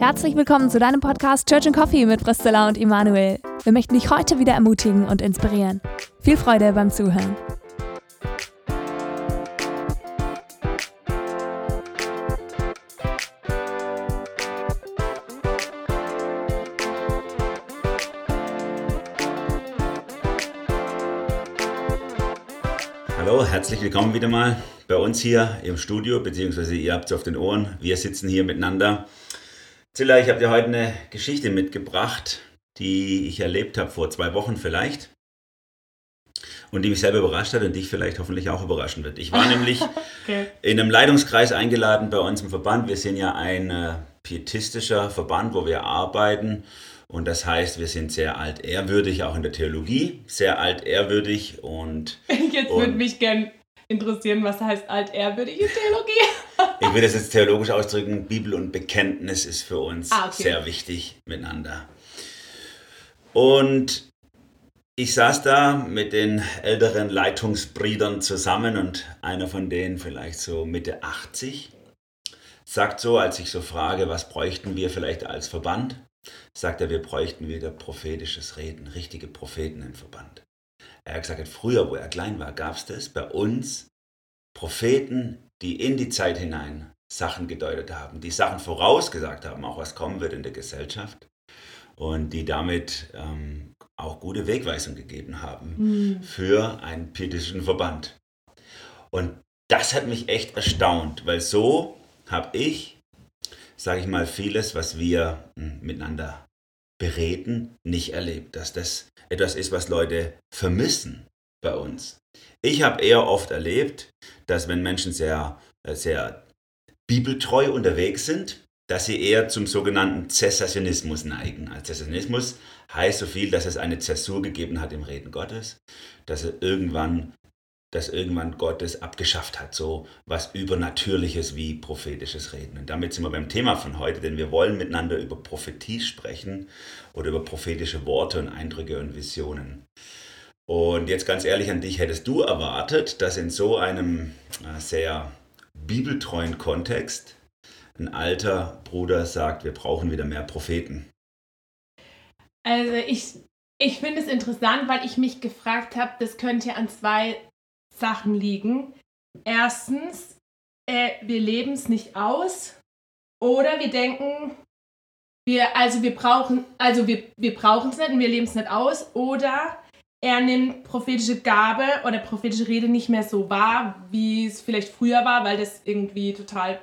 Herzlich willkommen zu deinem Podcast Church and Coffee mit Priscilla und Immanuel. Wir möchten dich heute wieder ermutigen und inspirieren. Viel Freude beim Zuhören. Hallo, herzlich willkommen wieder mal bei uns hier im Studio, beziehungsweise ihr habt es auf den Ohren. Wir sitzen hier miteinander Zilla, ich habe dir heute eine Geschichte mitgebracht, die ich erlebt habe vor zwei Wochen vielleicht und die mich selber überrascht hat und dich vielleicht hoffentlich auch überraschen wird. Ich war nämlich okay. in einem Leitungskreis eingeladen bei uns im Verband. Wir sind ja ein äh, pietistischer Verband, wo wir arbeiten. Und das heißt, wir sind sehr altehrwürdig, auch in der Theologie, sehr altehrwürdig und. Jetzt würde mich gern interessieren, was heißt altehrwürdig in Theologie? Ich würde es jetzt theologisch ausdrücken, Bibel und Bekenntnis ist für uns ah, okay. sehr wichtig miteinander. Und ich saß da mit den älteren Leitungsbrüdern zusammen und einer von denen, vielleicht so Mitte 80, sagt so, als ich so frage, was bräuchten wir vielleicht als Verband, sagt er, wir bräuchten wieder prophetisches Reden, richtige Propheten im Verband. Er hat gesagt, früher, wo er klein war, gab es das bei uns Propheten die in die Zeit hinein Sachen gedeutet haben, die Sachen vorausgesagt haben, auch was kommen wird in der Gesellschaft und die damit ähm, auch gute Wegweisung gegeben haben mhm. für einen pietischen Verband. Und das hat mich echt erstaunt, weil so habe ich, sage ich mal, vieles, was wir hm, miteinander bereden, nicht erlebt, dass das etwas ist, was Leute vermissen bei uns. Ich habe eher oft erlebt, dass wenn Menschen sehr, äh, sehr bibeltreu unterwegs sind, dass sie eher zum sogenannten Zessationismus neigen. Also Zessationismus heißt so viel, dass es eine Zäsur gegeben hat im Reden Gottes, dass er irgendwann dass irgendwann Gott es abgeschafft hat, so was Übernatürliches wie prophetisches Reden. Und damit sind wir beim Thema von heute, denn wir wollen miteinander über Prophetie sprechen oder über prophetische Worte und Eindrücke und Visionen. Und jetzt ganz ehrlich an dich, hättest du erwartet, dass in so einem äh, sehr bibeltreuen Kontext ein alter Bruder sagt, wir brauchen wieder mehr Propheten? Also ich, ich finde es interessant, weil ich mich gefragt habe, das könnte an zwei Sachen liegen. Erstens, äh, wir leben es nicht aus oder wir denken, wir, also wir brauchen, also wir, wir es nicht und wir leben es nicht aus oder er nimmt prophetische Gabe oder prophetische Rede nicht mehr so wahr, wie es vielleicht früher war, weil das irgendwie total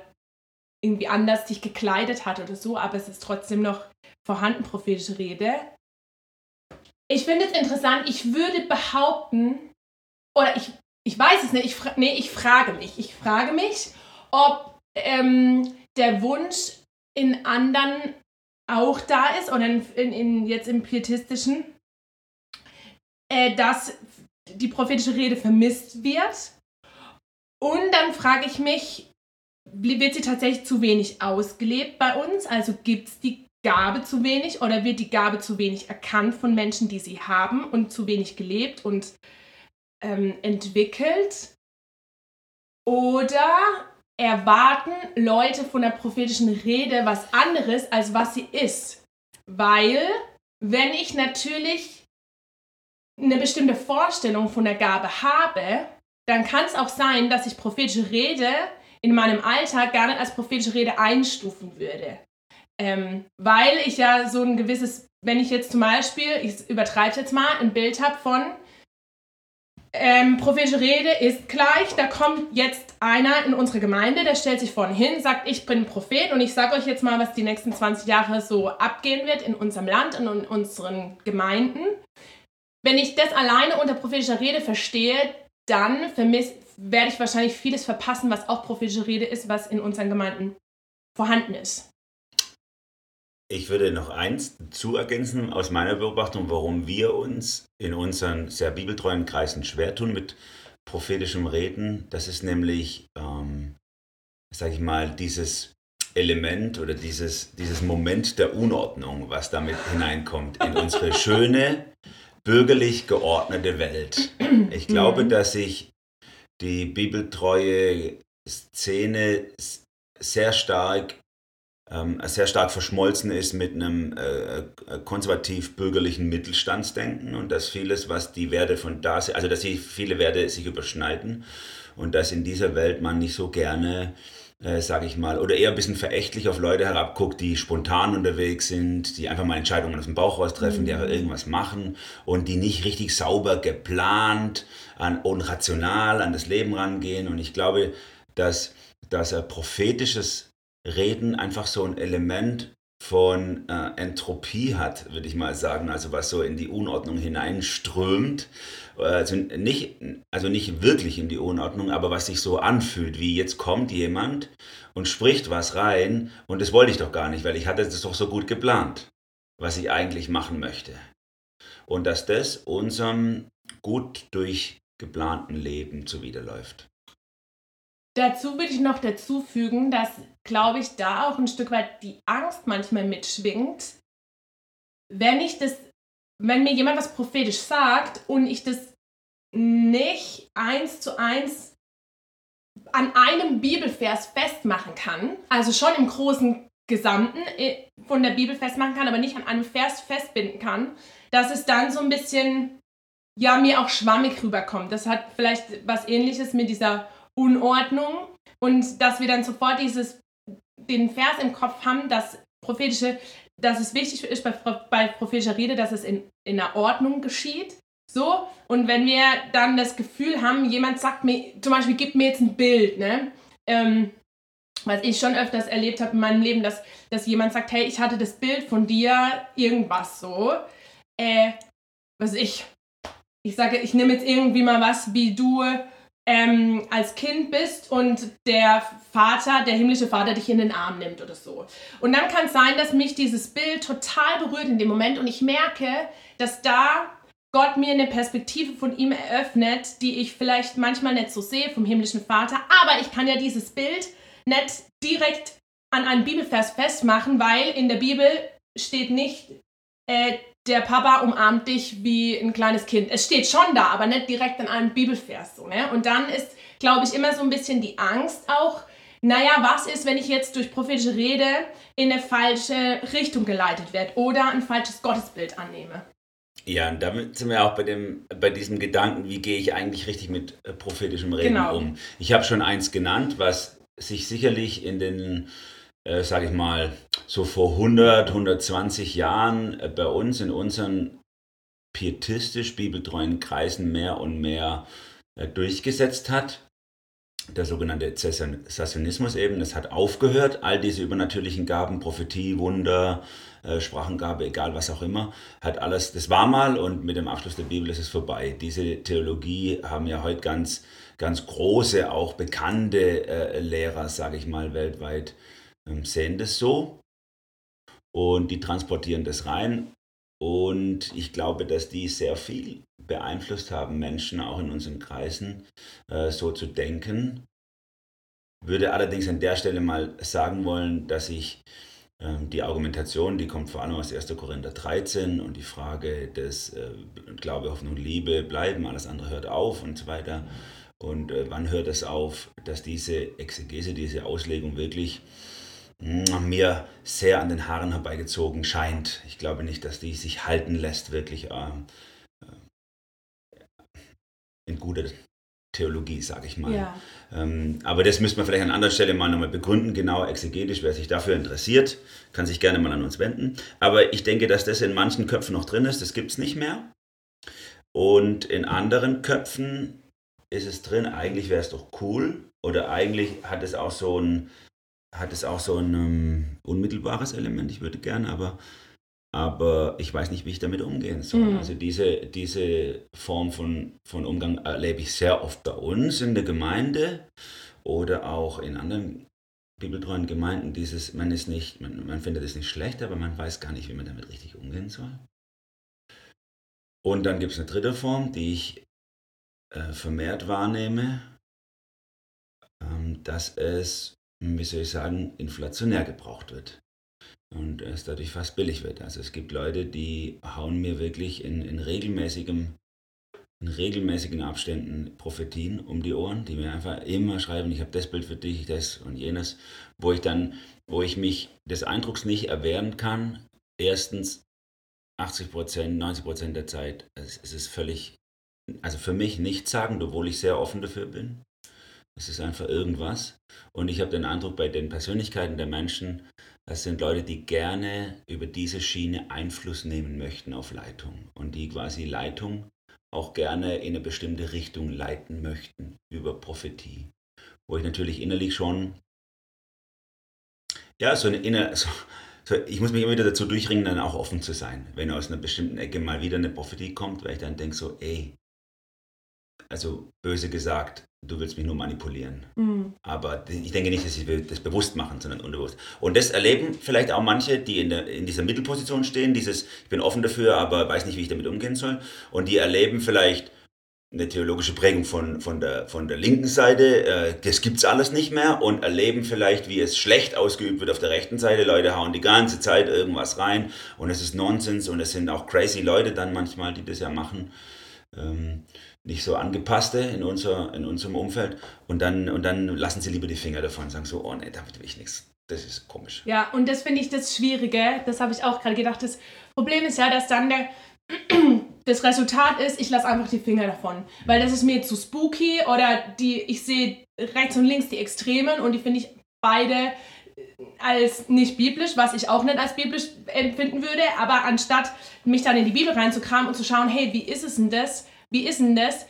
irgendwie anders sich gekleidet hat oder so, aber es ist trotzdem noch vorhanden, prophetische Rede. Ich finde es interessant, ich würde behaupten, oder ich, ich weiß es nicht, ich, nee, ich frage mich, ich frage mich, ob ähm, der Wunsch in anderen auch da ist oder in, in, in jetzt im pietistischen, äh, dass die prophetische Rede vermisst wird. Und dann frage ich mich, wird sie tatsächlich zu wenig ausgelebt bei uns? Also gibt es die Gabe zu wenig oder wird die Gabe zu wenig erkannt von Menschen, die sie haben und zu wenig gelebt und ähm, entwickelt? Oder erwarten Leute von der prophetischen Rede was anderes, als was sie ist? Weil, wenn ich natürlich eine bestimmte Vorstellung von der Gabe habe, dann kann es auch sein, dass ich prophetische Rede in meinem Alltag gar nicht als prophetische Rede einstufen würde. Ähm, weil ich ja so ein gewisses, wenn ich jetzt zum Beispiel, ich übertreibe jetzt mal, ein Bild habe von ähm, prophetische Rede ist gleich, da kommt jetzt einer in unsere Gemeinde, der stellt sich vorne hin, sagt, ich bin Prophet und ich sage euch jetzt mal, was die nächsten 20 Jahre so abgehen wird in unserem Land und in unseren Gemeinden. Wenn ich das alleine unter prophetischer Rede verstehe, dann werde ich wahrscheinlich vieles verpassen, was auch prophetische Rede ist, was in unseren Gemeinden vorhanden ist. Ich würde noch eins zu ergänzen aus meiner Beobachtung, warum wir uns in unseren sehr bibeltreuen Kreisen schwer tun mit prophetischem Reden. Das ist nämlich, ähm, sage ich mal, dieses Element oder dieses, dieses Moment der Unordnung, was damit hineinkommt in unsere schöne, bürgerlich geordnete Welt. Ich glaube, mhm. dass sich die bibeltreue Szene sehr stark ähm, sehr stark verschmolzen ist mit einem äh, äh, konservativ-bürgerlichen Mittelstandsdenken und dass vieles, was die Werte von da sind, also dass sie viele Werte sich überschneiden und dass in dieser Welt man nicht so gerne äh, sage ich mal, oder eher ein bisschen verächtlich auf Leute herabguckt, die spontan unterwegs sind, die einfach mal Entscheidungen aus dem Bauch raus treffen, mhm. die einfach irgendwas machen und die nicht richtig sauber geplant an, und rational an das Leben rangehen. Und ich glaube, dass, dass ein prophetisches Reden einfach so ein Element von äh, Entropie hat, würde ich mal sagen, also was so in die Unordnung hineinströmt. Also nicht, also nicht wirklich in die Unordnung, aber was sich so anfühlt, wie jetzt kommt jemand und spricht was rein und das wollte ich doch gar nicht, weil ich hatte das doch so gut geplant, was ich eigentlich machen möchte. Und dass das unserem gut durchgeplanten Leben zuwiderläuft. Dazu würde ich noch dazu fügen, dass, glaube ich, da auch ein Stück weit die Angst manchmal mitschwingt. Wenn ich das, wenn mir jemand was prophetisch sagt und ich das nicht eins zu eins an einem Bibelvers festmachen kann, also schon im großen Gesamten äh, von der Bibel festmachen kann, aber nicht an einem Vers festbinden kann, dass es dann so ein bisschen, ja, mir auch schwammig rüberkommt. Das hat vielleicht was ähnliches mit dieser Unordnung und dass wir dann sofort dieses, den Vers im Kopf haben, dass prophetische, dass es wichtig ist bei, bei prophetischer Rede, dass es in, in der Ordnung geschieht. So, und wenn wir dann das Gefühl haben, jemand sagt mir, zum Beispiel, gib mir jetzt ein Bild, ne? Ähm, was ich schon öfters erlebt habe in meinem Leben, dass, dass jemand sagt, hey, ich hatte das Bild von dir, irgendwas so. Äh, was ich, ich sage, ich nehme jetzt irgendwie mal was, wie du ähm, als Kind bist und der Vater, der himmlische Vater dich in den Arm nimmt oder so. Und dann kann es sein, dass mich dieses Bild total berührt in dem Moment und ich merke, dass da Gott mir eine Perspektive von ihm eröffnet, die ich vielleicht manchmal nicht so sehe vom himmlischen Vater, aber ich kann ja dieses Bild nicht direkt an einen Bibelvers festmachen, weil in der Bibel steht nicht, äh, der Papa umarmt dich wie ein kleines Kind. Es steht schon da, aber nicht direkt in einem Bibelvers. So, ne? Und dann ist, glaube ich, immer so ein bisschen die Angst auch, naja, was ist, wenn ich jetzt durch prophetische Rede in eine falsche Richtung geleitet werde oder ein falsches Gottesbild annehme? Ja, und damit sind wir auch bei, dem, bei diesem Gedanken, wie gehe ich eigentlich richtig mit äh, prophetischem Reden genau. um. Ich habe schon eins genannt, was sich sicherlich in den äh, sage ich mal, so vor 100, 120 Jahren äh, bei uns in unseren pietistisch bibeltreuen Kreisen mehr und mehr äh, durchgesetzt hat. Der sogenannte Zessanismus eben, das hat aufgehört. All diese übernatürlichen Gaben, Prophetie, Wunder, äh, Sprachengabe, egal was auch immer, hat alles, das war mal und mit dem Abschluss der Bibel ist es vorbei. Diese Theologie haben ja heute ganz, ganz große, auch bekannte äh, Lehrer, sage ich mal, weltweit sehen das so und die transportieren das rein. Und ich glaube, dass die sehr viel beeinflusst haben, Menschen auch in unseren Kreisen äh, so zu denken. Würde allerdings an der Stelle mal sagen wollen, dass ich ähm, die Argumentation, die kommt vor allem aus 1. Korinther 13 und die Frage des äh, Glaube, Hoffnung, Liebe bleiben, alles andere hört auf und so weiter. Und äh, wann hört es auf, dass diese Exegese, diese Auslegung wirklich mir sehr an den Haaren herbeigezogen scheint. Ich glaube nicht, dass die sich halten lässt, wirklich äh, in guter Theologie, sage ich mal. Ja. Ähm, aber das müsste man vielleicht an anderer Stelle mal nochmal begründen, genau exegetisch. Wer sich dafür interessiert, kann sich gerne mal an uns wenden. Aber ich denke, dass das in manchen Köpfen noch drin ist, das gibt es nicht mehr. Und in anderen Köpfen ist es drin, eigentlich wäre es doch cool. Oder eigentlich hat es auch so ein hat es auch so ein um, unmittelbares Element. Ich würde gerne, aber, aber ich weiß nicht, wie ich damit umgehen soll. Mhm. Also diese, diese Form von, von Umgang erlebe ich sehr oft bei uns in der Gemeinde oder auch in anderen bibeltreuen Gemeinden. Dieses, man ist nicht, man, man findet es nicht schlecht, aber man weiß gar nicht, wie man damit richtig umgehen soll. Und dann gibt es eine dritte Form, die ich äh, vermehrt wahrnehme, ähm, dass es wie soll ich sagen, inflationär gebraucht wird. Und es dadurch fast billig wird. Also es gibt Leute, die hauen mir wirklich in, in regelmäßigem in regelmäßigen Abständen Prophetien um die Ohren, die mir einfach immer schreiben, ich habe das Bild für dich, das und jenes, wo ich dann, wo ich mich des Eindrucks nicht erwehren kann, erstens 80 Prozent, 90 Prozent der Zeit, es, es ist völlig, also für mich nichts sagen, obwohl ich sehr offen dafür bin. Es ist einfach irgendwas. Und ich habe den Eindruck, bei den Persönlichkeiten der Menschen, das sind Leute, die gerne über diese Schiene Einfluss nehmen möchten auf Leitung und die quasi Leitung auch gerne in eine bestimmte Richtung leiten möchten über Prophetie. Wo ich natürlich innerlich schon, ja, so eine inner, so, so, ich muss mich immer wieder dazu durchringen, dann auch offen zu sein. Wenn aus einer bestimmten Ecke mal wieder eine Prophetie kommt, weil ich dann denke so, ey, also böse gesagt, du willst mich nur manipulieren. Mhm. Aber ich denke nicht, dass sie das bewusst machen, sondern unbewusst. Und das erleben vielleicht auch manche, die in, der, in dieser Mittelposition stehen, dieses, ich bin offen dafür, aber weiß nicht, wie ich damit umgehen soll. Und die erleben vielleicht eine theologische Prägung von, von, der, von der linken Seite, äh, das es alles nicht mehr und erleben vielleicht, wie es schlecht ausgeübt wird auf der rechten Seite. Leute hauen die ganze Zeit irgendwas rein und es ist Nonsens und es sind auch crazy Leute dann manchmal, die das ja machen. Ähm, nicht so angepasste in, unser, in unserem Umfeld und dann, und dann lassen sie lieber die Finger davon und sagen so, oh nee, damit will ich nichts. Das ist komisch. Ja, und das finde ich das Schwierige, das habe ich auch gerade gedacht. Das Problem ist ja, dass dann der, das Resultat ist, ich lasse einfach die Finger davon. Weil das ist mir zu spooky oder die, ich sehe rechts und links die Extremen und die finde ich beide als nicht biblisch, was ich auch nicht als biblisch empfinden würde, aber anstatt mich dann in die Bibel reinzukramen und zu schauen, hey, wie ist es denn das? Wie ist denn das?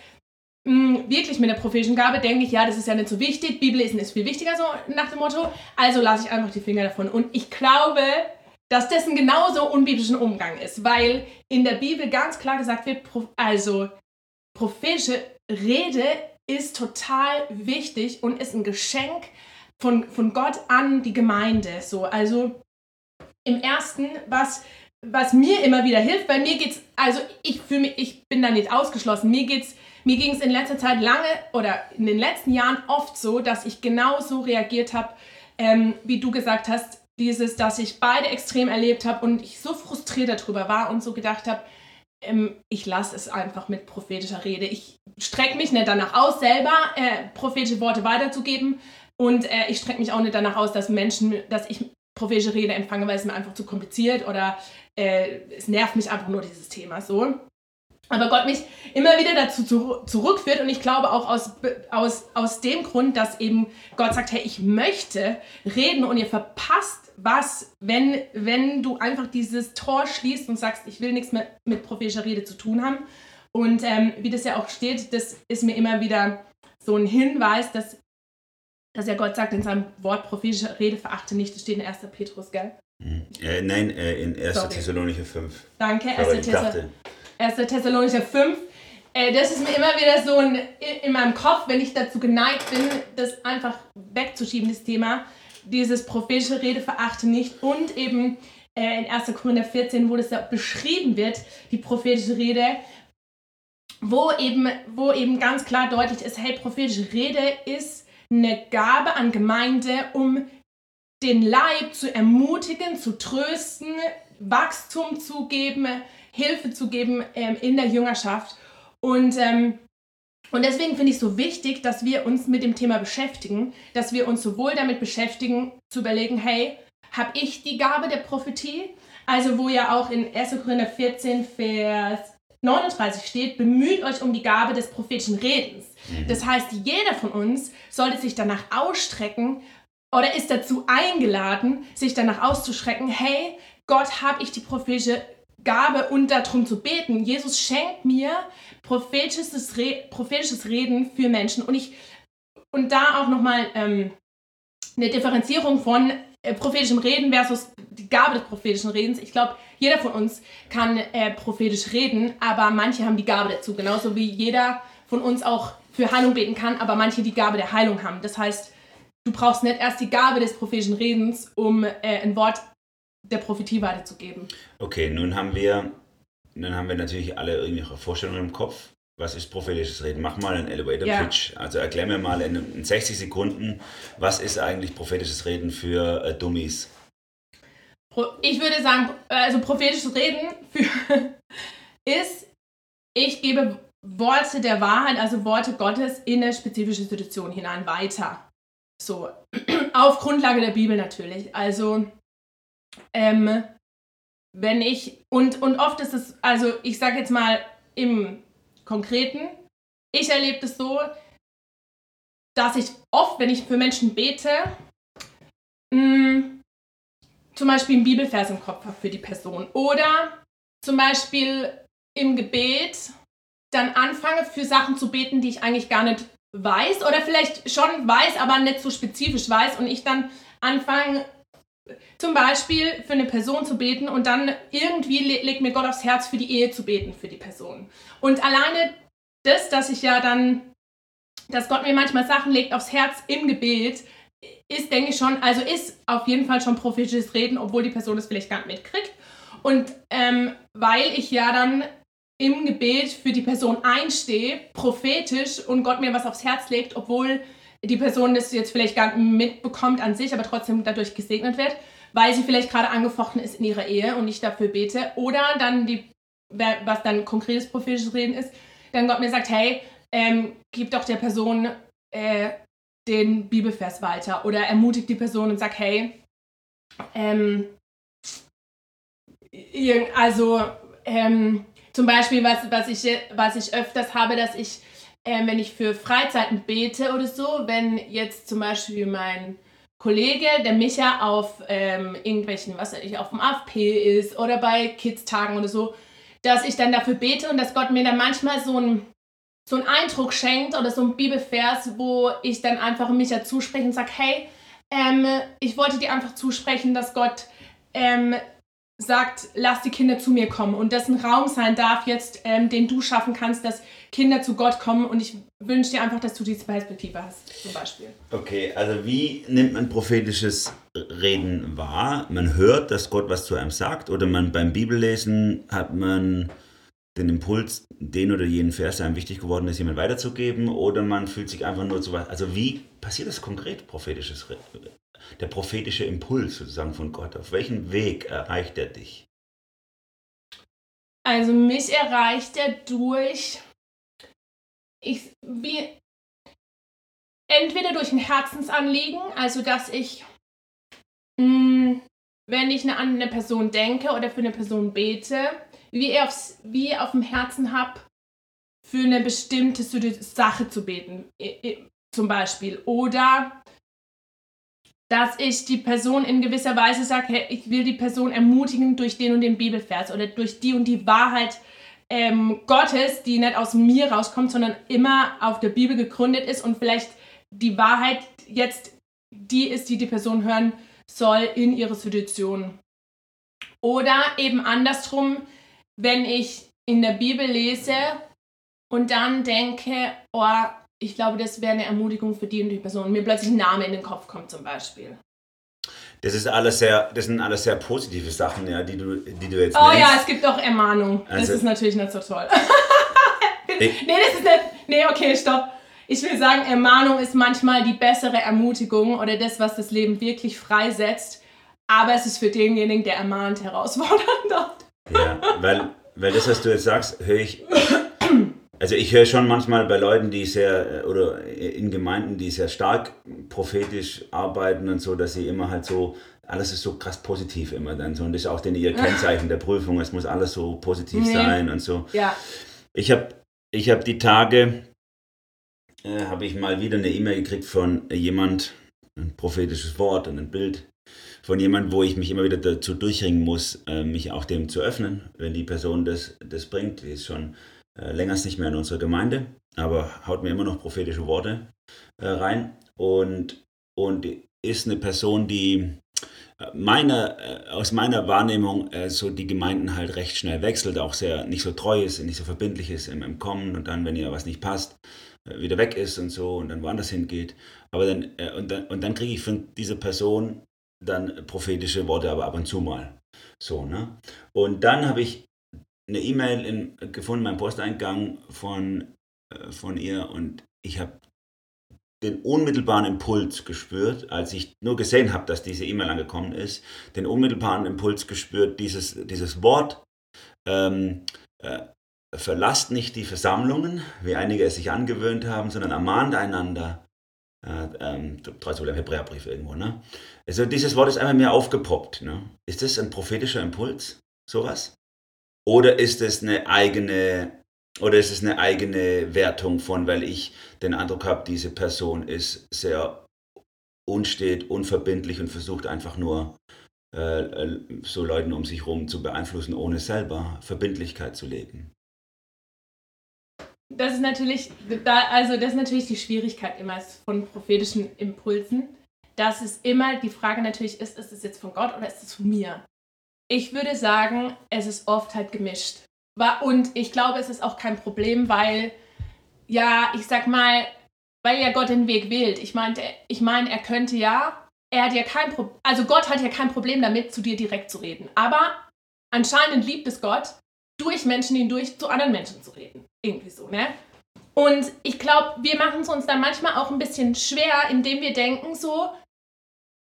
Hm, wirklich mit der prophetischen Gabe denke ich, ja, das ist ja nicht so wichtig, Bibel ist viel wichtiger, so nach dem Motto, also lasse ich einfach die Finger davon. Und ich glaube, dass das ein genauso unbiblischen Umgang ist, weil in der Bibel ganz klar gesagt wird, also prophetische Rede ist total wichtig und ist ein Geschenk von, von Gott an die Gemeinde. So, also im ersten, was was mir immer wieder hilft, bei mir geht's, also ich fühle mich, ich bin da nicht ausgeschlossen. Mir geht's, mir ging es in letzter Zeit lange oder in den letzten Jahren oft so, dass ich genau so reagiert habe, ähm, wie du gesagt hast, dieses, dass ich beide extrem erlebt habe und ich so frustriert darüber war und so gedacht habe, ähm, ich lasse es einfach mit prophetischer Rede. Ich strecke mich nicht danach aus, selber äh, prophetische Worte weiterzugeben. Und äh, ich strecke mich auch nicht danach aus, dass Menschen, dass ich prophetische Rede empfange, weil es mir einfach zu kompliziert oder äh, es nervt mich einfach nur dieses Thema so. Aber Gott mich immer wieder dazu zu, zurückführt und ich glaube auch aus, aus, aus dem Grund, dass eben Gott sagt, hey, ich möchte reden und ihr verpasst was, wenn, wenn du einfach dieses Tor schließt und sagst, ich will nichts mehr mit prophetischer Rede zu tun haben. Und ähm, wie das ja auch steht, das ist mir immer wieder so ein Hinweis, dass, dass ja Gott sagt in seinem Wort, prophetische Rede verachte nicht, das steht in 1. Petrus, gell? Äh, nein, äh, in 1. Thessalonicher 5. Danke, 1. Thessalonicher 1. Thessalonicher 5. Äh, das ist mir immer wieder so ein, in meinem Kopf, wenn ich dazu geneigt bin, das einfach wegzuschieben, das Thema. Dieses prophetische Rede verachte nicht und eben äh, in 1. Korinther 14, wo das ja beschrieben wird, die prophetische Rede, wo eben, wo eben ganz klar deutlich ist, hey, prophetische Rede ist eine Gabe an Gemeinde, um den Leib zu ermutigen, zu trösten, Wachstum zu geben, Hilfe zu geben ähm, in der Jüngerschaft. Und, ähm, und deswegen finde ich es so wichtig, dass wir uns mit dem Thema beschäftigen, dass wir uns sowohl damit beschäftigen, zu überlegen, hey, habe ich die Gabe der Prophetie? Also wo ja auch in 1. Korinther 14, Vers 39 steht, bemüht euch um die Gabe des prophetischen Redens. Mhm. Das heißt, jeder von uns sollte sich danach ausstrecken, oder ist dazu eingeladen, sich danach auszuschrecken, hey, Gott, habe ich die prophetische Gabe und darum zu beten. Jesus schenkt mir prophetisches, Re prophetisches Reden für Menschen. Und ich und da auch nochmal ähm, eine Differenzierung von äh, prophetischem Reden versus die Gabe des prophetischen Redens. Ich glaube, jeder von uns kann äh, prophetisch reden, aber manche haben die Gabe dazu. Genauso wie jeder von uns auch für Heilung beten kann, aber manche die Gabe der Heilung haben. Das heißt, du brauchst nicht erst die Gabe des prophetischen Redens, um äh, ein Wort der Prophetie weiterzugeben. Okay, nun haben wir, nun haben wir natürlich alle irgendwelche Vorstellungen im Kopf. Was ist prophetisches Reden? Mach mal einen Elevator Pitch. Ja. Also erklär mir mal in, in, 60 Sekunden, was ist eigentlich prophetisches Reden für äh, Dummies? Ich würde sagen, also prophetisches Reden für ist, ich gebe Worte der Wahrheit, also Worte Gottes in eine spezifische Situation hinein weiter. So, auf Grundlage der Bibel natürlich. Also, ähm, wenn ich, und, und oft ist es, also ich sage jetzt mal im Konkreten, ich erlebe es so, dass ich oft, wenn ich für Menschen bete, mh, mm, zum Beispiel einen Bibelvers im Kopf habe für die Person. Oder zum Beispiel im Gebet dann anfange, für Sachen zu beten, die ich eigentlich gar nicht weiß oder vielleicht schon weiß, aber nicht so spezifisch weiß und ich dann anfange, zum Beispiel für eine Person zu beten und dann irgendwie legt mir Gott aufs Herz, für die Ehe zu beten für die Person. Und alleine das, dass ich ja dann, dass Gott mir manchmal Sachen legt aufs Herz im Gebet, ist, denke ich schon, also ist auf jeden Fall schon prophetisches Reden, obwohl die Person das vielleicht gar nicht mitkriegt. Und ähm, weil ich ja dann im Gebet für die Person einstehe, prophetisch und Gott mir was aufs Herz legt, obwohl die Person das jetzt vielleicht gar nicht mitbekommt an sich, aber trotzdem dadurch gesegnet wird, weil sie vielleicht gerade angefochten ist in ihrer Ehe und ich dafür bete. Oder dann die, was dann konkretes prophetisches Reden ist, dann Gott mir sagt, hey, ähm, gib doch der Person äh, den Bibelvers weiter oder ermutigt die Person und sagt, hey, ähm, also ähm, zum Beispiel, was, was, ich, was ich öfters habe, dass ich, äh, wenn ich für Freizeiten bete oder so, wenn jetzt zum Beispiel mein Kollege, der Micha, auf ähm, irgendwelchen, was weiß ich, auf dem AFP ist oder bei Kids-Tagen oder so, dass ich dann dafür bete und dass Gott mir dann manchmal so einen so einen Eindruck schenkt oder so ein Bibelvers, wo ich dann einfach Micha zuspreche und sage, hey, ähm, ich wollte dir einfach zusprechen, dass Gott ähm, sagt, lass die Kinder zu mir kommen und das ein Raum sein darf jetzt, ähm, den du schaffen kannst, dass Kinder zu Gott kommen und ich wünsche dir einfach, dass du diese Perspektive hast, zum Beispiel. Okay, also wie nimmt man prophetisches Reden wahr? Man hört, dass Gott was zu einem sagt oder man beim Bibellesen hat man den Impuls, den oder jenen Vers, der einem wichtig geworden ist, jemand weiterzugeben oder man fühlt sich einfach nur zu was. Also wie passiert das konkret, prophetisches? Der prophetische Impuls sozusagen von Gott? Auf welchen Weg erreicht er dich? Also mich erreicht er durch, ich, wie, entweder durch ein Herzensanliegen, also dass ich, mh, hm, wenn ich an eine Person denke oder für eine Person bete, wie, aufs, wie auf dem Herzen habe, für eine bestimmte Sache zu beten, zum Beispiel. Oder dass ich die Person in gewisser Weise sage, hey, ich will die Person ermutigen durch den und den Bibelvers oder durch die und die Wahrheit ähm, Gottes, die nicht aus mir rauskommt, sondern immer auf der Bibel gegründet ist und vielleicht die Wahrheit jetzt die ist, die die Person hören soll in ihrer Situation. Oder eben andersrum, wenn ich in der Bibel lese und dann denke, oh, ich glaube, das wäre eine Ermutigung für die und die Person. Mir plötzlich ein Name in den Kopf kommt zum Beispiel. Das ist alles sehr, das sind alles sehr positive Sachen, ja, die du, die du jetzt Oh nennst. ja, es gibt auch Ermahnung. Also, das ist natürlich nicht so toll. nee, das ist nicht. Nee, okay, stopp. Ich will sagen, Ermahnung ist manchmal die bessere Ermutigung oder das, was das Leben wirklich freisetzt. Aber es ist für denjenigen, der ermahnt, herausfordernder. Ja, weil, weil das, was du jetzt sagst, höre ich also ich höre schon manchmal bei Leuten, die sehr, oder in Gemeinden, die sehr stark prophetisch arbeiten und so, dass sie immer halt so, alles ist so krass positiv immer dann so. Und das ist auch den ihr Kennzeichen der Prüfung, es muss alles so positiv nee. sein und so. Ja. Ich habe ich hab die Tage, äh, habe ich mal wieder eine E-Mail gekriegt von jemand, ein prophetisches Wort und ein Bild von jemand, wo ich mich immer wieder dazu durchringen muss, äh, mich auch dem zu öffnen, wenn die Person das, das bringt. Die ist schon äh, nicht mehr in unserer Gemeinde, aber haut mir immer noch prophetische Worte äh, rein und, und ist eine Person, die äh, meine, äh, aus meiner Wahrnehmung äh, so die Gemeinden halt recht schnell wechselt, auch sehr nicht so treu ist, nicht so verbindlich ist im, im Kommen und dann, wenn ihr was nicht passt, wieder weg ist und so und dann woanders hingeht. Aber dann, und dann, und dann kriege ich von dieser Person dann prophetische Worte, aber ab und zu mal. So, ne? Und dann habe ich eine E-Mail gefunden, mein Posteingang von, äh, von ihr und ich habe den unmittelbaren Impuls gespürt, als ich nur gesehen habe, dass diese E-Mail angekommen ist, den unmittelbaren Impuls gespürt, dieses, dieses Wort ähm, äh, verlasst nicht die Versammlungen, wie einige es sich angewöhnt haben, sondern ermahnt einander. Äh, ähm, trotz im Hebräerbrief irgendwo. Ne? Also dieses Wort ist einmal mehr aufgepoppt. Ne? Ist das ein prophetischer Impuls, sowas? Oder ist es eine eigene, oder ist es eine eigene Wertung von, weil ich den Eindruck habe, diese Person ist sehr unstet, unverbindlich und versucht einfach nur äh, äh so Leuten um sich herum zu beeinflussen, ohne selber Verbindlichkeit zu leben das ist natürlich, also das ist natürlich die Schwierigkeit immer von prophetischen Impulsen, dass es immer die Frage natürlich ist, ist es jetzt von Gott oder ist es von mir? Ich würde sagen, es ist oft halt gemischt. Und ich glaube, es ist auch kein Problem, weil, ja, ich sag mal, weil ja Gott den Weg wählt. Ich meine, ich mein, er könnte ja, er hat ja kein Problem, also Gott hat ja kein Problem damit, zu dir direkt zu reden. Aber anscheinend liebt es Gott, durch Menschen hindurch zu anderen Menschen zu reden. Irgendwie so, ne? Und ich glaube, wir machen es uns dann manchmal auch ein bisschen schwer, indem wir denken so,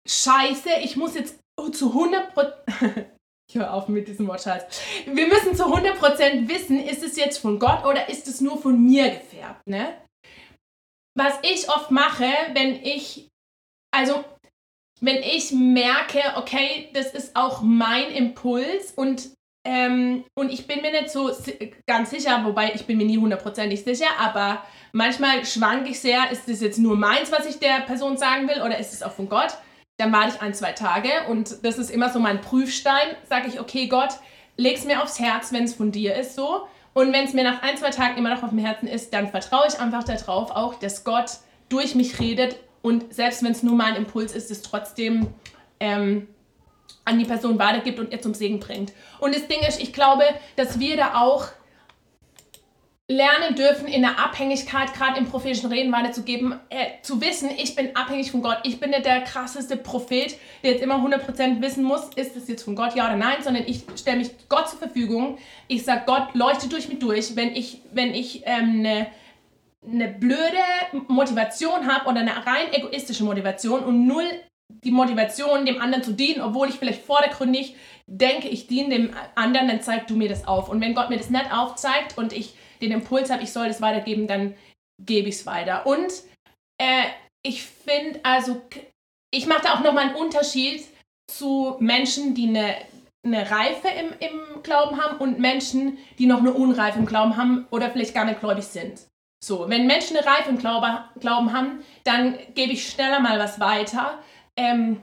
scheiße, ich muss jetzt zu 100 ich höre auf mit diesem Wortscheiß. Wir müssen zu 100% wissen, ist es jetzt von Gott oder ist es nur von mir gefärbt, ne? Was ich oft mache, wenn ich, also wenn ich merke, okay, das ist auch mein Impuls und ähm, und ich bin mir nicht so ganz sicher, wobei ich bin mir nie hundertprozentig sicher, aber manchmal schwanke ich sehr, ist das jetzt nur meins, was ich der Person sagen will, oder ist es auch von Gott? Dann warte ich ein, zwei Tage und das ist immer so mein Prüfstein. Sage ich, okay, Gott, leg's mir aufs Herz, wenn es von dir ist so. Und wenn es mir nach ein, zwei Tagen immer noch auf dem Herzen ist, dann vertraue ich einfach darauf auch, dass Gott durch mich redet und selbst wenn es nur mein Impuls ist, es trotzdem ähm, an die Person weitergibt und ihr zum Segen bringt. Und das Ding ist, ich glaube, dass wir da auch lernen dürfen, in der Abhängigkeit, gerade im prophetischen Reden weiterzugeben, äh, zu wissen, ich bin abhängig von Gott. Ich bin nicht der krasseste Prophet, der jetzt immer 100% wissen muss, ist es jetzt von Gott, ja oder nein, sondern ich stelle mich Gott zur Verfügung. Ich sage, Gott, leuchte durch mich durch. Wenn ich, wenn ich ähm, eine eine blöde Motivation habe oder eine rein egoistische Motivation und null die Motivation, dem anderen zu dienen, obwohl ich vielleicht vordergründig denke, ich diene dem anderen, dann zeig du mir das auf. Und wenn Gott mir das nicht aufzeigt und ich den Impuls habe, ich soll das weitergeben, dann gebe ich es weiter. Und äh, ich finde, also, ich mache da auch nochmal einen Unterschied zu Menschen, die eine, eine Reife im, im Glauben haben und Menschen, die noch eine Unreife im Glauben haben oder vielleicht gar nicht gläubig sind. So, wenn Menschen eine Reife im Glaube, Glauben haben, dann gebe ich schneller mal was weiter, ähm,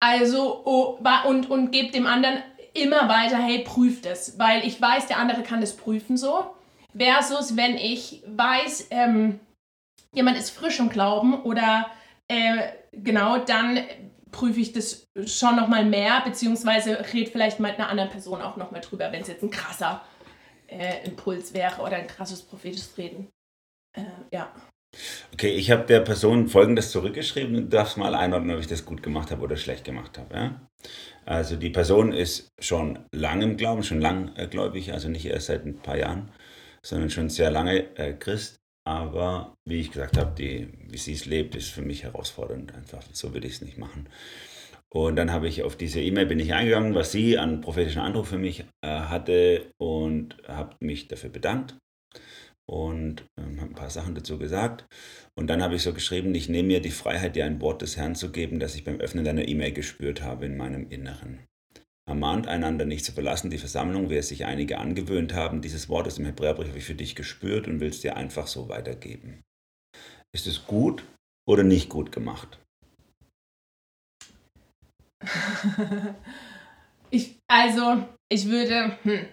also, oh, und, und gebt dem anderen immer weiter, hey, prüft es, weil ich weiß, der andere kann das prüfen so. Versus, wenn ich weiß, ähm, jemand ist frisch im Glauben oder äh, genau, dann prüfe ich das schon nochmal mehr, beziehungsweise rede vielleicht mit einer anderen Person auch nochmal drüber, wenn es jetzt ein krasser äh, Impuls wäre oder ein krasses prophetisches Reden. Äh, ja. Okay, ich habe der Person Folgendes zurückgeschrieben. Du darfst mal einordnen, ob ich das gut gemacht habe oder schlecht gemacht habe. Ja? Also die Person ist schon lange im Glauben, schon langgläubig, also nicht erst seit ein paar Jahren, sondern schon sehr lange äh, Christ. Aber wie ich gesagt habe, wie sie es lebt, ist für mich herausfordernd. Einfach so würde ich es nicht machen. Und dann habe ich auf diese E-Mail bin ich eingegangen, was sie an prophetischen Anruf für mich äh, hatte und habe mich dafür bedankt und ähm, habe ein paar Sachen dazu gesagt. Und dann habe ich so geschrieben, ich nehme mir die Freiheit, dir ein Wort des Herrn zu geben, das ich beim Öffnen deiner E-Mail gespürt habe in meinem Inneren. Ermahnt einander nicht zu verlassen, die Versammlung, wie es sich einige angewöhnt haben. Dieses Wort aus dem Hebräerbrief habe ich für dich gespürt und will es dir einfach so weitergeben. Ist es gut oder nicht gut gemacht? ich, also, ich würde. Hm.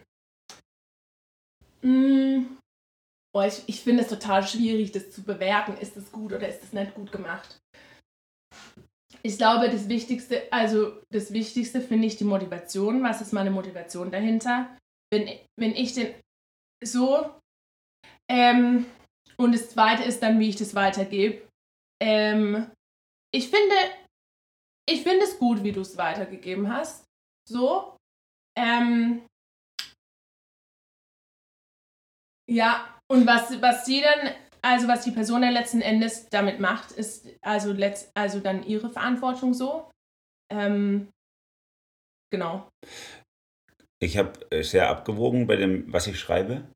Oh, ich, ich finde es total schwierig, das zu bewerten. Ist es gut oder ist es nicht gut gemacht? Ich glaube, das Wichtigste, also das Wichtigste finde ich die Motivation. Was ist meine Motivation dahinter? Wenn, wenn ich den so ähm, und das zweite ist dann, wie ich das weitergebe. Ähm, ich finde, ich finde es gut, wie du es weitergegeben hast. So. Ähm, ja, und was, was sie dann, also was die Person dann letzten Endes damit macht, ist also, letzt, also dann ihre Verantwortung so. Ähm, genau. ich habe äh, sehr abgewogen bei dem, was ich schreibe.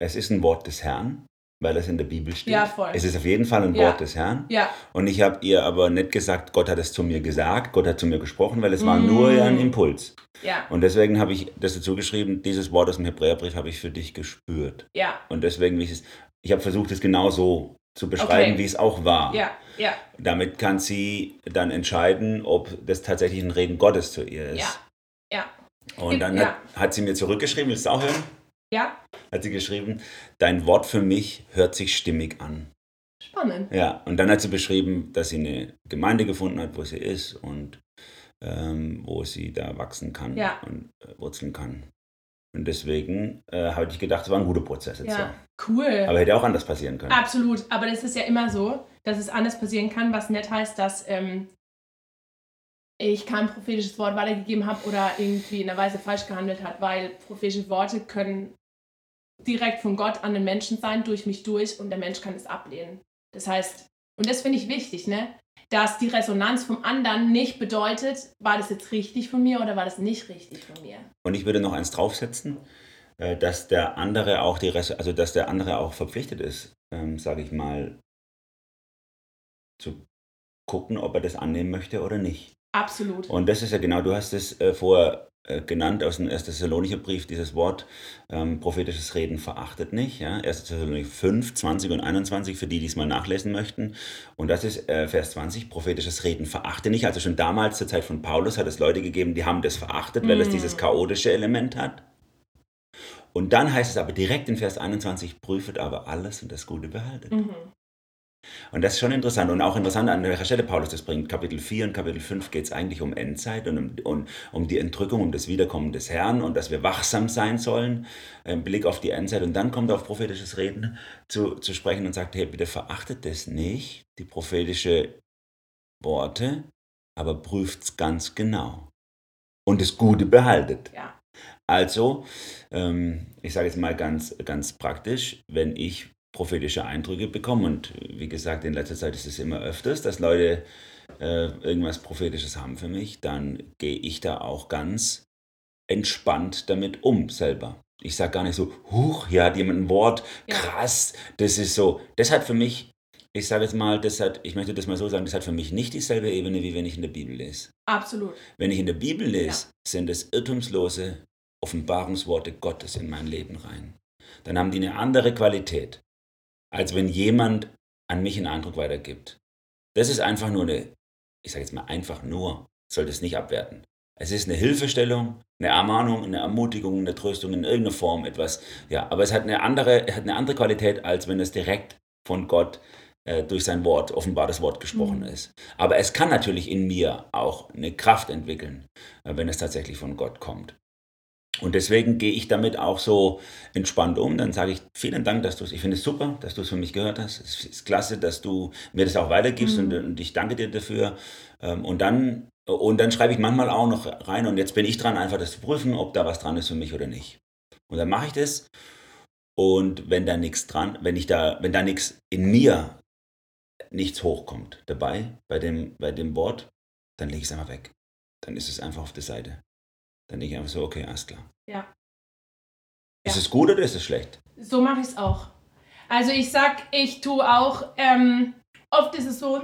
Es ist ein Wort des Herrn, weil es in der Bibel steht. Ja, voll. Es ist auf jeden Fall ein Ja. Wort des Herrn. Ja, Und ich habe ihr aber nicht gesagt, Gott hat es zu mir gesagt, Gott hat zu mir gesprochen, weil es war Mm. nur ein Impuls. ja, Und deswegen habe ich das dazu geschrieben, dieses Wort aus dem Hebräerbrief habe ich für dich gespürt. ja, Und deswegen, wie ich es, ich habe versucht, es genau so zu beschreiben, Okay. wie es auch war. ja, ja, Damit kann sie dann entscheiden, ob das tatsächlich ein Reden Gottes zu ihr ist. ja, ja, Und dann Ja. hat, hat sie mir zurückgeschrieben, willst du auch hören? Ja. Hat sie geschrieben, dein Wort für mich hört sich stimmig an. Spannend. Ja, und dann hat sie beschrieben, dass sie eine Gemeinde gefunden hat, wo sie ist und ähm, wo sie da wachsen kann Ja. und äh, wurzeln kann. Und deswegen äh, habe ich gedacht, es war ein guter Prozess jetzt Ja, so. cool. Aber hätte auch anders passieren können. Absolut, aber das ist ja immer so, dass es anders passieren kann, was nicht heißt, dass ähm, ich kein prophetisches Wort weitergegeben habe oder irgendwie in einer Weise falsch gehandelt hat, weil prophetische Worte können direkt von Gott an den Menschen sein, durch mich durch und der Mensch kann es ablehnen. Das heißt, und das finde ich wichtig, ne? dass die Resonanz vom anderen nicht bedeutet, war das jetzt richtig von mir oder war das nicht richtig von mir. Und ich würde noch eins draufsetzen, äh, dass der andere auch die Res also dass der andere auch verpflichtet ist, ähm, sage ich mal, zu gucken, ob er das annehmen möchte oder nicht. Absolut. Und das ist ja genau, du hast es äh, vorher äh, genannt aus dem 1. Thessalonicher Brief, dieses Wort ähm, prophetisches Reden verachtet nicht. Ja? 1. Thessalonicher 5, 20 und 21, für die, die es mal nachlesen möchten. Und das ist äh, Vers 20, prophetisches Reden verachte nicht. Also schon damals zur Zeit von Paulus hat es Leute gegeben, die haben das verachtet, weil es Mm. dieses chaotische Element hat. Und dann heißt es aber direkt in Vers 21, prüfet aber alles und das Gute behaltet. Mhm. Und das ist schon interessant und auch interessant, an welcher Stelle Paulus das bringt. Kapitel 4 und Kapitel 5 geht es eigentlich um Endzeit und um, um, um die Entrückung, um das Wiederkommen des Herrn und dass wir wachsam sein sollen im Blick auf die Endzeit. Und dann kommt er auf prophetisches Reden zu, zu sprechen und sagt, hey, bitte verachtet das nicht, die prophetische Worte, aber prüft es ganz genau. Und das Gute behaltet. Ja. Also, ähm, ich sage jetzt mal ganz, ganz praktisch, wenn ich prophetische Eindrücke bekomme, und wie gesagt, in letzter Zeit ist es immer öfters, dass Leute äh, irgendwas Prophetisches haben für mich, dann gehe ich da auch ganz entspannt damit um selber. Ich sage gar nicht so, huch, hier hat jemand ein Wort, Ja. krass, das ist so. Das hat für mich, ich sage jetzt mal, das hat, ich möchte das mal so sagen, das hat für mich nicht dieselbe Ebene, wie wenn ich in der Bibel lese. Absolut. Wenn ich in der Bibel lese, sind es irrtumslose Offenbarungsworte Gottes in mein Leben rein. Dann haben die eine andere Qualität, als wenn jemand an mich einen Eindruck weitergibt. Das ist einfach nur eine, ich sage jetzt mal einfach nur, sollte es nicht abwerten. Es ist eine Hilfestellung, eine Ermahnung, eine Ermutigung, eine Tröstung in irgendeiner Form, etwas. Ja, aber es hat eine andere, hat eine andere Qualität, als wenn es direkt von Gott äh, durch sein Wort, offenbar das Wort gesprochen Mhm. ist. Aber es kann natürlich in mir auch eine Kraft entwickeln, äh, wenn es tatsächlich von Gott kommt. Und deswegen gehe ich damit auch so entspannt um. Dann sage ich vielen Dank, dass du es, ich finde es super, dass du es für mich gehört hast. Es ist klasse, dass du mir das auch weitergibst Mhm. und, und ich danke dir dafür. Ähm, Und dann, und dann schreibe ich manchmal auch noch rein und jetzt bin ich dran, einfach das zu prüfen, ob da was dran ist für mich oder nicht. Und dann mache ich das. Und wenn da nichts dran, wenn ich da, wenn da nichts in mir nichts hochkommt dabei, bei dem, bei dem Wort, dann lege ich es einfach weg. Dann ist es einfach auf der Seite. Dann denke ich einfach so, okay, alles klar. Ja. Ist Ja. es gut oder ist es schlecht? So mache ich es auch. Also ich sag, ich tue auch, ähm, oft ist es so,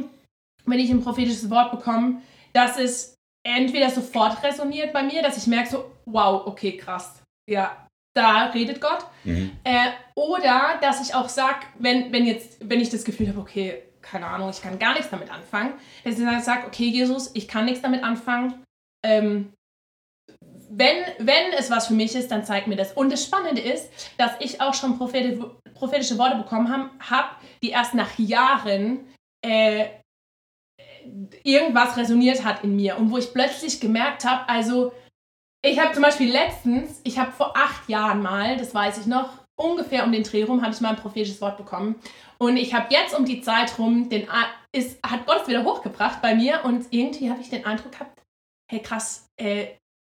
wenn ich ein prophetisches Wort bekomme, dass es entweder sofort resoniert bei mir, dass ich merke so, wow, okay, krass. Ja, da redet Gott. Mhm. Äh, oder dass ich auch sage, wenn, wenn, jetzt, wenn ich das Gefühl habe, okay, keine Ahnung, ich kann gar nichts damit anfangen, dass ich dann sage, okay, Jesus, ich kann nichts damit anfangen. Ähm, wenn, wenn es was für mich ist, dann zeig mir das. Und das Spannende ist, dass ich auch schon propheti prophetische Worte bekommen habe, hab, die erst nach Jahren äh, irgendwas resoniert hat in mir und wo ich plötzlich gemerkt habe, also ich habe zum Beispiel letztens, ich habe vor acht Jahren mal, das weiß ich noch, ungefähr um den Dreh rum, habe ich mal ein prophetisches Wort bekommen. Und ich habe jetzt um die Zeit rum, den, ist, hat Gott es wieder hochgebracht bei mir und irgendwie habe ich den Eindruck gehabt, hey krass, äh,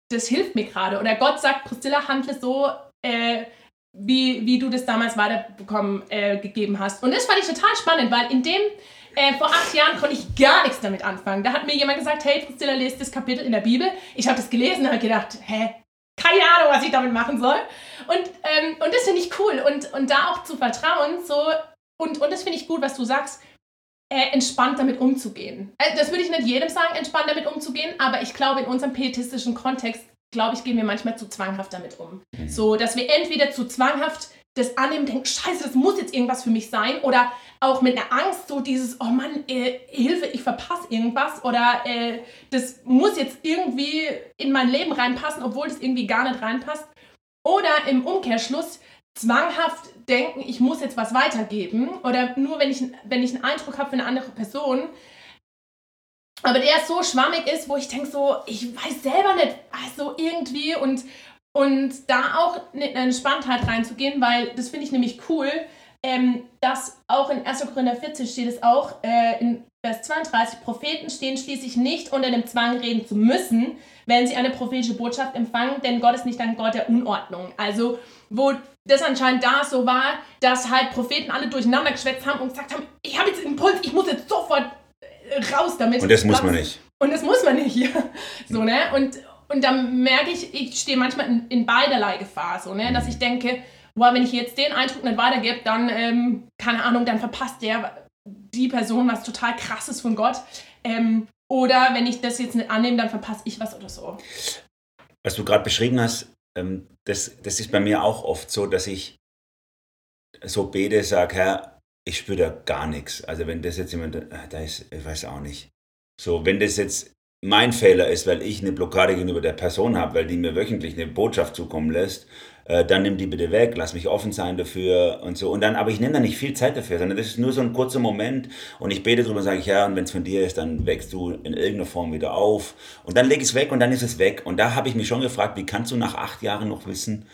das hilft mir gerade. Oder Gott sagt, Priscilla, handle so, äh, wie, wie du das damals weiterbekommen äh, gegeben hast. Und das fand ich total spannend, weil in dem, äh, vor acht Jahren konnte ich gar nichts damit anfangen. Da hat mir jemand gesagt, hey Priscilla, lest das Kapitel in der Bibel. Ich habe das gelesen und habe gedacht, hä, keine Ahnung, was ich damit machen soll. Und, ähm, und das finde ich cool. Und, und da auch zu vertrauen, so, und, und das finde ich gut, was du sagst, äh, entspannt damit umzugehen. Also das würde ich nicht jedem sagen, entspannt damit umzugehen, aber ich glaube, in unserem pietistischen Kontext, glaube ich, gehen wir manchmal zu zwanghaft damit um. Mhm. So, dass wir entweder zu zwanghaft das annehmen, denken, scheiße, das muss jetzt irgendwas für mich sein, oder auch mit einer Angst, so dieses, oh Mann, äh, Hilfe, ich verpasse irgendwas, oder äh, das muss jetzt irgendwie in mein Leben reinpassen, obwohl das irgendwie gar nicht reinpasst. Oder im Umkehrschluss zwanghaft denken, ich muss jetzt was weitergeben oder nur wenn ich, wenn ich einen Eindruck habe für eine andere Person, aber der so schwammig ist, wo ich denke so, ich weiß selber nicht, also irgendwie und, und da auch in eine Entspanntheit reinzugehen, weil das finde ich nämlich cool, ähm, dass auch in 1. Korinther 14 steht es auch, äh, in Vers 32, Propheten stehen schließlich nicht unter dem Zwang reden zu müssen, wenn sie eine prophetische Botschaft empfangen, denn Gott ist nicht ein Gott der Unordnung. Also wo das anscheinend da so war, dass halt Propheten alle durcheinander geschwätzt haben und gesagt haben, ich habe jetzt einen Impuls, ich muss jetzt sofort äh, raus damit. Und das muss man nicht. Und das muss man nicht. So, ne? Und, und dann merke ich, ich stehe manchmal in, in beiderlei Gefahr, so, ne? Dass ich denke, boah, wenn ich jetzt den Eindruck nicht weitergebe, dann, ähm, keine Ahnung, dann verpasst der die Person was total krasses von Gott. Ähm, oder wenn ich das jetzt nicht annehme, dann verpasse ich was oder so. Was du gerade beschrieben hast, ähm, das, das ist bei mir auch oft so, dass ich so bete, sage, Herr, ich spüre da gar nichts. Also wenn das jetzt jemand, ah, da ist, ich weiß auch nicht. So, wenn das jetzt mein Fehler ist, weil ich eine Blockade gegenüber der Person habe, weil die mir wöchentlich eine Botschaft zukommen lässt, äh, dann nimm die bitte weg, lass mich offen sein dafür und so. Und dann, aber ich nehme da nicht viel Zeit dafür, sondern das ist nur so ein kurzer Moment und ich bete drüber und sage ja, und wenn es von dir ist, dann wächst du in irgendeiner Form wieder auf. Und dann lege ich es weg und dann ist es weg. Und da habe ich mich schon gefragt, wie kannst du nach acht Jahren noch wissen,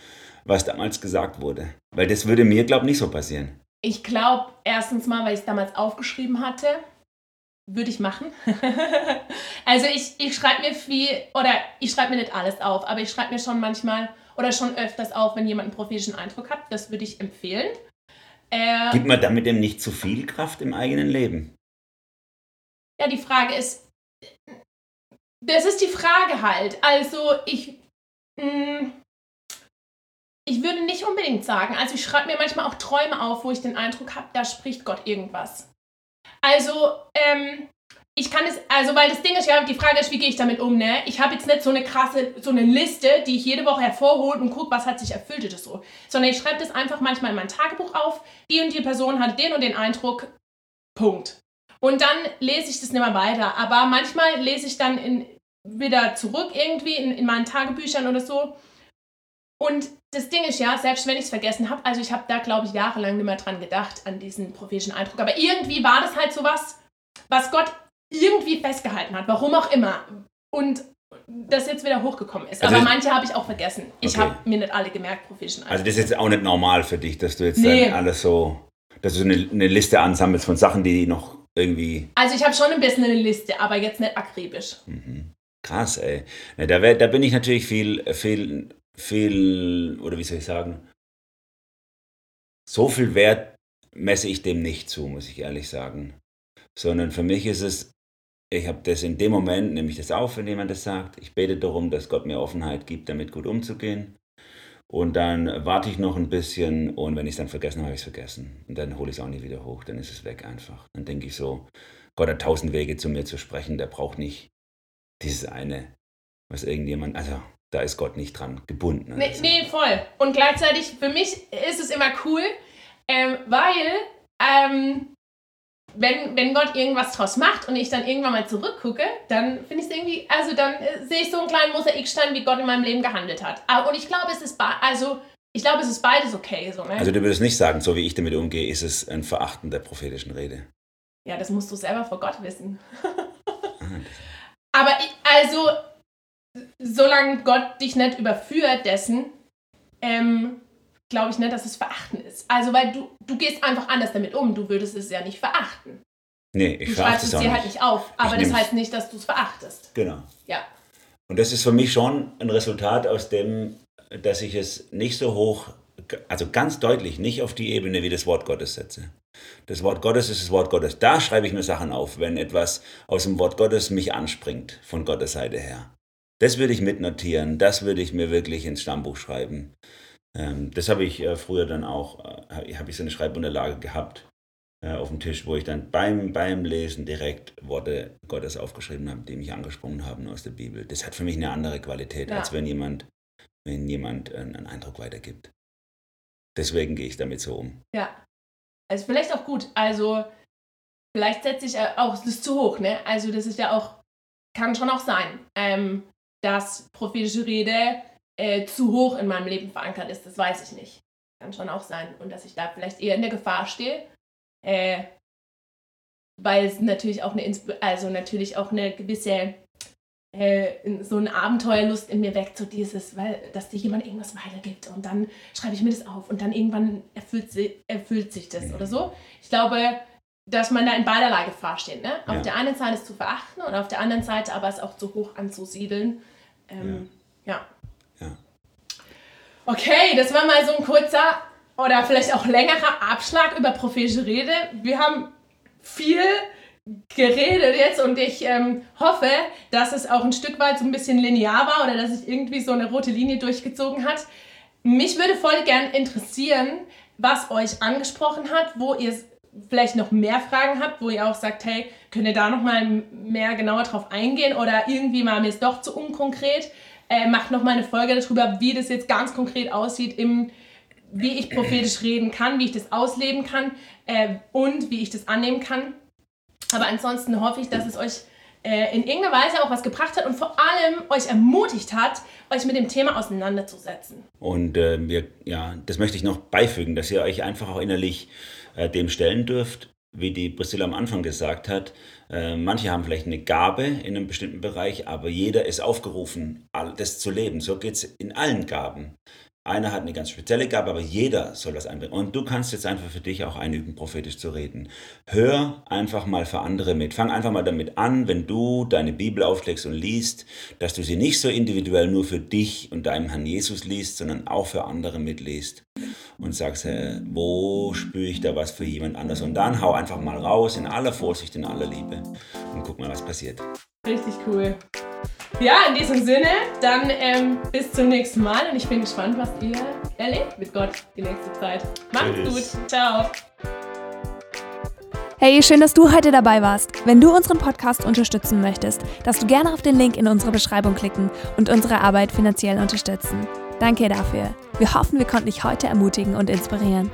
was damals gesagt wurde? Weil das würde mir, glaube ich, nicht so passieren. Ich glaube, erstens mal, weil ich es damals aufgeschrieben hatte, würde ich machen. also ich, ich schreibe mir viel, oder ich schreibe mir nicht alles auf, aber ich schreibe mir schon manchmal oder schon öfters auf, wenn jemand einen prophetischen Eindruck hat. Das würde ich empfehlen. Äh, Gibt man damit dem nicht zu viel Kraft im eigenen Leben? Ja, die Frage ist, das ist die Frage halt. Also ich, mh, mm, ich würde nicht unbedingt sagen, also ich schreibe mir manchmal auch Träume auf, wo ich den Eindruck habe, da spricht Gott irgendwas. Also, ähm, ich kann es, also weil das Ding ist ja, die Frage ist, wie gehe ich damit um, ne? Ich habe jetzt nicht so eine krasse, so eine Liste, die ich jede Woche hervorhole und gucke, was hat sich erfüllt oder so. Sondern ich schreibe das einfach manchmal in mein Tagebuch auf, die und die Person hatte den und den Eindruck, Punkt. Und dann lese ich das nicht mehr weiter. Aber manchmal lese ich dann in, wieder zurück irgendwie in, in meinen Tagebüchern oder so. Und das Ding ist ja, selbst wenn ich es vergessen habe, also ich habe da, glaube ich, jahrelang nicht mehr dran gedacht, an diesen prophetischen Eindruck. Aber irgendwie war das halt so was, was Gott irgendwie festgehalten hat, warum auch immer. Und das jetzt wieder hochgekommen ist. Also Aber manche habe ich auch vergessen. Ich okay. habe mir nicht alle gemerkt, Provision. Also das ist jetzt auch nicht normal für dich, dass du jetzt nee. dann alles so, dass du eine, eine Liste ansammelst von Sachen, die noch irgendwie... Also ich habe schon ein bisschen eine Liste, aber jetzt nicht akribisch. Mhm. Krass, ey. Ja, da, wär, da bin ich natürlich viel, viel, viel, oder wie soll ich sagen, so viel Wert messe ich dem nicht zu, muss ich ehrlich sagen. Sondern für mich ist es ich habe das in dem Moment, nehme ich das auf, wenn jemand das sagt. Ich bete darum, dass Gott mir Offenheit gibt, damit gut umzugehen. Und dann warte ich noch ein bisschen und wenn ich es dann vergessen habe, habe ich es vergessen. Und dann hole ich es auch nie wieder hoch, dann ist es weg einfach. Dann denke ich so, Gott hat tausend Wege zu mir zu sprechen, der braucht nicht dieses eine, was irgendjemand, also da ist Gott nicht dran gebunden. Nee, nee voll. Und gleichzeitig, für mich ist es immer cool, ähm, weil ähm, wenn, wenn Gott irgendwas draus macht und ich dann irgendwann mal zurückgucke, dann finde ich es irgendwie, also dann äh, sehe ich so einen kleinen Mosaikstein, wie Gott in meinem Leben gehandelt hat. Ah, und ich glaube, es ist, also, ich glaube, es ist beides okay. So, ne? Also du würdest nicht sagen, so wie ich damit umgehe, ist es ein Verachten der prophetischen Rede. Ja, das musst du selber vor Gott wissen. Aber ich, also, solange Gott dich nicht überführt dessen, ähm, glaube ich nicht, dass es verachten ist. Also, weil du, du gehst einfach anders damit um. Du würdest es ja nicht verachten. Nee, ich du verachte es auch dir halt nicht auf. Aber das heißt nicht, dass du es verachtest. Genau. Ja. Und das ist für mich schon ein Resultat aus dem, dass ich es nicht so hoch, also ganz deutlich nicht auf die Ebene wie das Wort Gottes setze. Das Wort Gottes ist das Wort Gottes. Da schreibe ich mir Sachen auf, wenn etwas aus dem Wort Gottes mich anspringt, von Gottes Seite her. Das würde ich mitnotieren, das würde ich mir wirklich ins Stammbuch schreiben. Ähm, das habe ich äh, früher dann auch, äh, habe ich so eine Schreibunterlage gehabt äh, auf dem Tisch, wo ich dann beim, beim Lesen direkt Worte Gottes aufgeschrieben habe, die mich angesprochen haben aus der Bibel. Das hat für mich eine andere Qualität, ja. als wenn jemand, wenn jemand einen Eindruck weitergibt. Deswegen gehe ich damit so um. Ja. Also vielleicht auch gut. Also vielleicht setze ich auch das ist zu hoch, ne? Also das ist ja auch, kann schon auch sein, ähm, dass prophetische Rede äh, zu hoch in meinem Leben verankert ist. Das weiß ich nicht. Kann schon auch sein. Und dass ich da vielleicht eher in der Gefahr stehe, äh, weil es natürlich auch eine, also natürlich auch eine gewisse äh, so eine Abenteuerlust in mir weckt, so dieses, weil, dass dir jemand irgendwas weitergibt und dann schreibe ich mir das auf und dann irgendwann erfüllt, sie, erfüllt sich das oder so. Ich glaube, dass man da in beiderlei Gefahr steht. Ne? Auf ja. der einen Seite es zu verachten und auf der anderen Seite aber es auch zu hoch anzusiedeln. Ähm, ja. ja. Okay, das war mal so ein kurzer oder vielleicht auch längerer Abschlag über prophetische Rede. Wir haben viel geredet jetzt und ich ähm, hoffe, dass es auch ein Stück weit so ein bisschen linear war oder dass sich irgendwie so eine rote Linie durchgezogen hat. Mich würde voll gern interessieren, was euch angesprochen hat, wo ihr vielleicht noch mehr Fragen habt, wo ihr auch sagt, hey, könnt ihr da noch mal mehr genauer drauf eingehen oder irgendwie mal mir ist doch zu unkonkret. Äh, macht noch mal eine Folge darüber, wie das jetzt ganz konkret aussieht im wie ich prophetisch reden kann, wie ich das ausleben kann äh, und wie ich das annehmen kann. Aber ansonsten hoffe ich, dass es euch äh, in irgendeiner Weise auch was gebracht hat und vor allem euch ermutigt hat, euch mit dem Thema auseinanderzusetzen. Und äh, wir, ja, das möchte ich noch beifügen, dass ihr euch einfach auch innerlich äh, dem stellen dürft, wie die Priscilla am Anfang gesagt hat. Äh, manche haben vielleicht eine Gabe in einem bestimmten Bereich, aber jeder ist aufgerufen, das zu leben. So geht es in allen Gaben. Einer hat eine ganz spezielle Gabe, aber jeder soll das einbringen. Und du kannst jetzt einfach für dich auch einüben, prophetisch zu reden. Hör einfach mal für andere mit. Fang einfach mal damit an, wenn du deine Bibel aufschlägst und liest, dass du sie nicht so individuell nur für dich und deinem Herrn Jesus liest, sondern auch für andere mitliest. Und sagst, wo spüre ich da was für jemand anders? Und dann hau einfach mal raus in aller Vorsicht, in aller Liebe und guck mal, was passiert. Richtig cool. Ja, in diesem Sinne, dann ähm, bis zum nächsten Mal und ich bin gespannt, was ihr erlebt mit Gott die nächste Zeit. Macht's Tschüss. gut. Ciao. Hey, schön, dass du heute dabei warst. Wenn du unseren Podcast unterstützen möchtest, darfst du gerne auf den Link in unserer Beschreibung klicken und unsere Arbeit finanziell unterstützen. Danke dafür. Wir hoffen, wir konnten dich heute ermutigen und inspirieren.